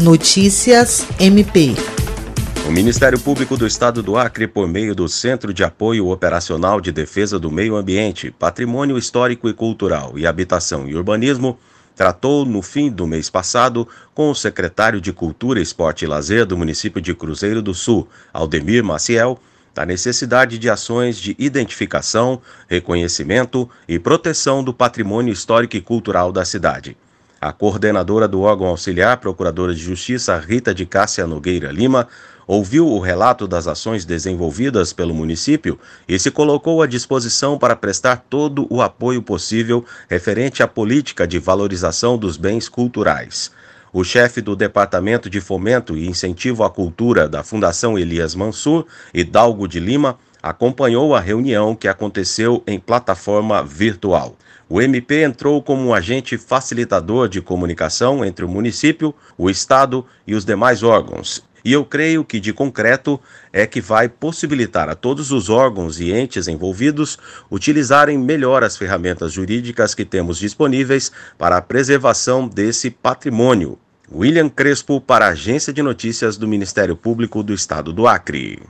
Notícias MP. O Ministério Público do Estado do Acre, por meio do Centro de Apoio Operacional de Defesa do Meio Ambiente, Patrimônio Histórico e Cultural e Habitação e Urbanismo, tratou no fim do mês passado com o secretário de Cultura, Esporte e Lazer do município de Cruzeiro do Sul, Aldemir Maciel, da necessidade de ações de identificação, reconhecimento e proteção do patrimônio histórico e cultural da cidade. A coordenadora do órgão auxiliar, Procuradora de Justiça Rita de Cássia Nogueira Lima, ouviu o relato das ações desenvolvidas pelo município e se colocou à disposição para prestar todo o apoio possível referente à política de valorização dos bens culturais. O chefe do Departamento de Fomento e Incentivo à Cultura da Fundação Elias Mansur, Hidalgo de Lima, acompanhou a reunião que aconteceu em plataforma virtual. O MP entrou como um agente facilitador de comunicação entre o município, o Estado e os demais órgãos. E eu creio que de concreto é que vai possibilitar a todos os órgãos e entes envolvidos utilizarem melhor as ferramentas jurídicas que temos disponíveis para a preservação desse patrimônio. William Crespo, para a Agência de Notícias do Ministério Público do Estado do Acre.